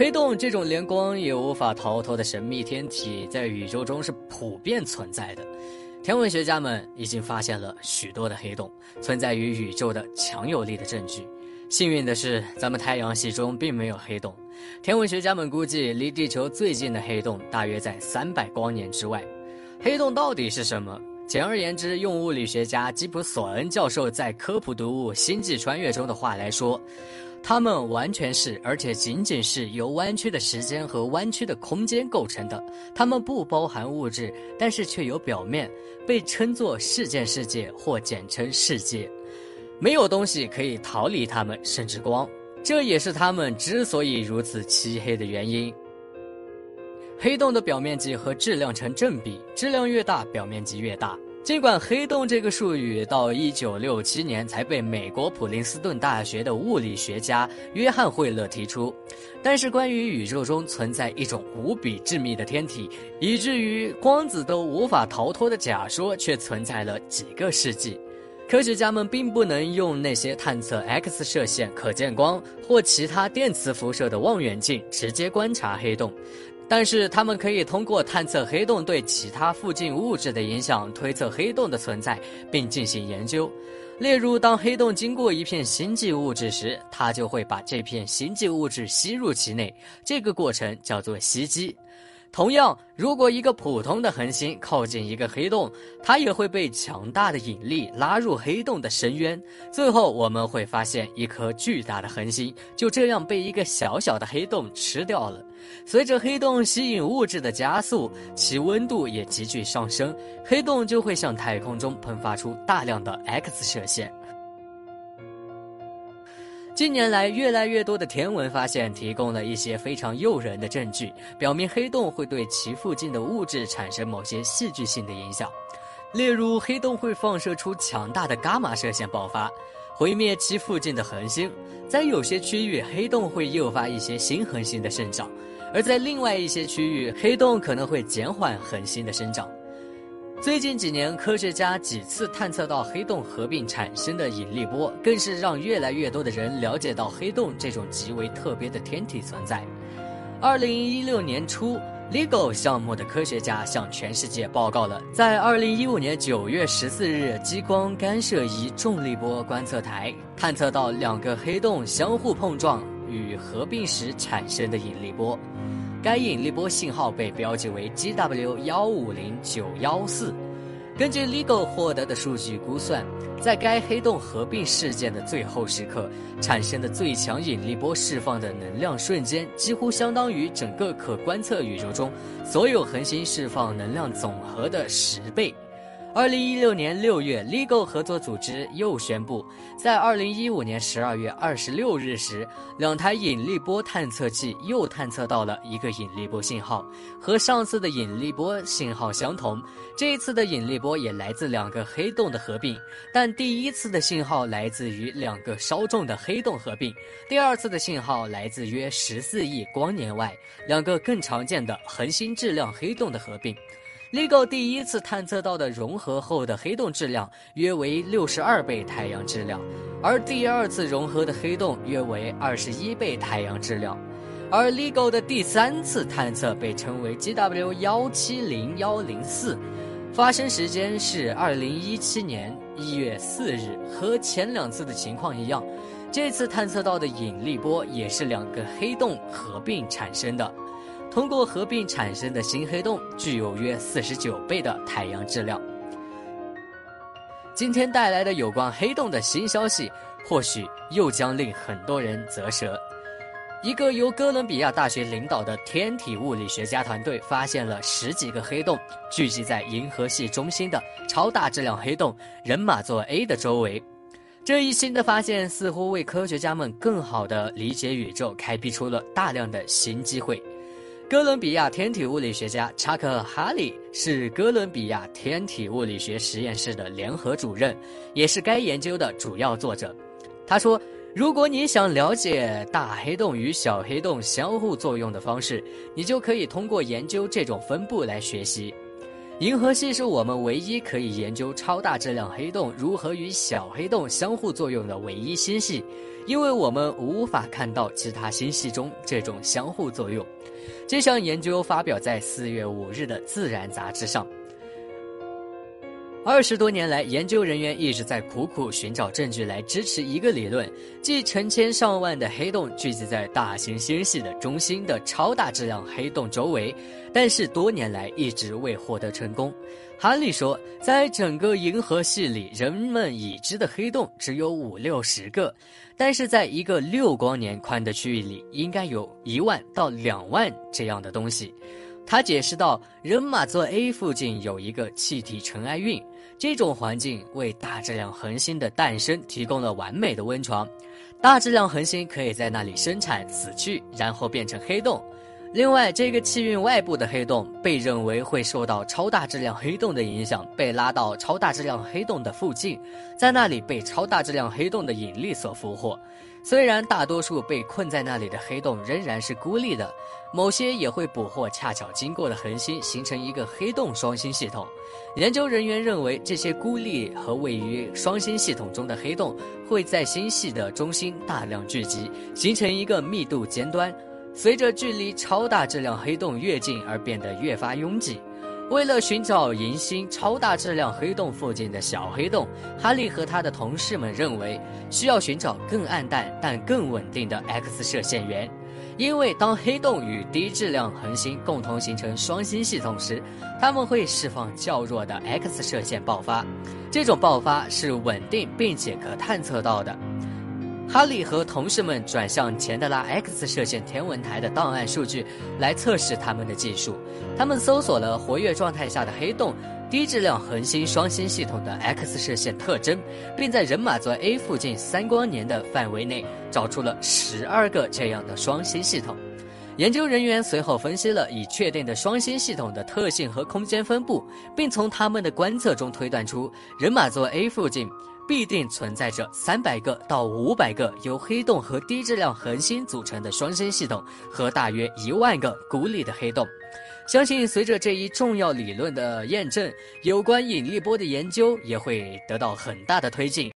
黑洞这种连光也无法逃脱的神秘天体，在宇宙中是普遍存在的。天文学家们已经发现了许多的黑洞，存在于宇宙的强有力的证据。幸运的是，咱们太阳系中并没有黑洞。天文学家们估计，离地球最近的黑洞大约在三百光年之外。黑洞到底是什么？简而言之，用物理学家吉普索恩教授在科普读物《星际穿越》中的话来说。它们完全是，而且仅仅是由弯曲的时间和弯曲的空间构成的。它们不包含物质，但是却有表面，被称作事件世界或简称世界。没有东西可以逃离它们，甚至光。这也是它们之所以如此漆黑的原因。黑洞的表面积和质量成正比，质量越大，表面积越大。尽管黑洞这个术语到一九六七年才被美国普林斯顿大学的物理学家约翰惠勒提出，但是关于宇宙中存在一种无比致密的天体，以至于光子都无法逃脱的假说却存在了几个世纪。科学家们并不能用那些探测 X 射线、可见光或其他电磁辐射的望远镜直接观察黑洞。但是，他们可以通过探测黑洞对其他附近物质的影响，推测黑洞的存在，并进行研究。例如，当黑洞经过一片星际物质时，它就会把这片星际物质吸入其内，这个过程叫做吸积。同样，如果一个普通的恒星靠近一个黑洞，它也会被强大的引力拉入黑洞的深渊。最后，我们会发现一颗巨大的恒星就这样被一个小小的黑洞吃掉了。随着黑洞吸引物质的加速，其温度也急剧上升，黑洞就会向太空中喷发出大量的 X 射线。近年来，越来越多的天文发现提供了一些非常诱人的证据，表明黑洞会对其附近的物质产生某些戏剧性的影响。例如，黑洞会放射出强大的伽马射线爆发，毁灭其附近的恒星；在有些区域，黑洞会诱发一些新恒星的生长；而在另外一些区域，黑洞可能会减缓恒星的生长。最近几年，科学家几次探测到黑洞合并产生的引力波，更是让越来越多的人了解到黑洞这种极为特别的天体存在。二零一六年初，LIGO 项目的科学家向全世界报告了在二零一五年九月十四日激光干涉仪重力波观测台探测到两个黑洞相互碰撞与合并时产生的引力波。该引力波信号被标记为 GW 幺五零九幺四。根据 LIGO 获得的数据估算，在该黑洞合并事件的最后时刻产生的最强引力波释放的能量瞬间，几乎相当于整个可观测宇宙中所有恒星释放能量总和的十倍。二零一六年六月，LIGO 合作组织又宣布，在二零一五年十二月二十六日时，两台引力波探测器又探测到了一个引力波信号，和上次的引力波信号相同。这一次的引力波也来自两个黑洞的合并，但第一次的信号来自于两个稍重的黑洞合并，第二次的信号来自约十四亿光年外两个更常见的恒星质量黑洞的合并。LIGO 第一次探测到的融合后的黑洞质量约为六十二倍太阳质量，而第二次融合的黑洞约为二十一倍太阳质量，而 LIGO 的第三次探测被称为 GW 幺七零幺零四，发生时间是二零一七年一月四日，和前两次的情况一样，这次探测到的引力波也是两个黑洞合并产生的。通过合并产生的新黑洞具有约四十九倍的太阳质量。今天带来的有关黑洞的新消息，或许又将令很多人啧舌。一个由哥伦比亚大学领导的天体物理学家团队发现了十几个黑洞聚集在银河系中心的超大质量黑洞人马座 A 的周围。这一新的发现似乎为科学家们更好地理解宇宙开辟出了大量的新机会。哥伦比亚天体物理学家查克·哈利是哥伦比亚天体物理学实验室的联合主任，也是该研究的主要作者。他说：“如果你想了解大黑洞与小黑洞相互作用的方式，你就可以通过研究这种分布来学习。”银河系是我们唯一可以研究超大质量黑洞如何与小黑洞相互作用的唯一星系，因为我们无法看到其他星系中这种相互作用。这项研究发表在四月五日的《自然》杂志上。二十多年来，研究人员一直在苦苦寻找证据来支持一个理论，即成千上万的黑洞聚集在大型星系的中心的超大质量黑洞周围，但是多年来一直未获得成功。哈利说，在整个银河系里，人们已知的黑洞只有五六十个，但是在一个六光年宽的区域里，应该有一万到两万这样的东西。他解释道，人马座 A 附近有一个气体尘埃蕴。这种环境为大质量恒星的诞生提供了完美的温床，大质量恒星可以在那里生产、死去，然后变成黑洞。另外，这个气运外部的黑洞被认为会受到超大质量黑洞的影响，被拉到超大质量黑洞的附近，在那里被超大质量黑洞的引力所俘获。虽然大多数被困在那里的黑洞仍然是孤立的，某些也会捕获恰巧经过的恒星，形成一个黑洞双星系统。研究人员认为，这些孤立和位于双星系统中的黑洞会在星系的中心大量聚集，形成一个密度尖端，随着距离超大质量黑洞越近而变得越发拥挤。为了寻找银星超大质量黑洞附近的小黑洞，哈利和他的同事们认为需要寻找更暗淡但更稳定的 X 射线源，因为当黑洞与低质量恒星共同形成双星系统时，它们会释放较弱的 X 射线爆发，这种爆发是稳定并且可探测到的。哈利和同事们转向钱德拉 X 射线天文台的档案数据来测试他们的技术。他们搜索了活跃状态下的黑洞、低质量恒星双星系统的 X 射线特征，并在人马座 A 附近三光年的范围内找出了十二个这样的双星系统。研究人员随后分析了已确定的双星系统的特性和空间分布，并从他们的观测中推断出人马座 A 附近。必定存在着三百个到五百个由黑洞和低质量恒星组成的双星系统，和大约一万个孤立的黑洞。相信随着这一重要理论的验证，有关引力波的研究也会得到很大的推进。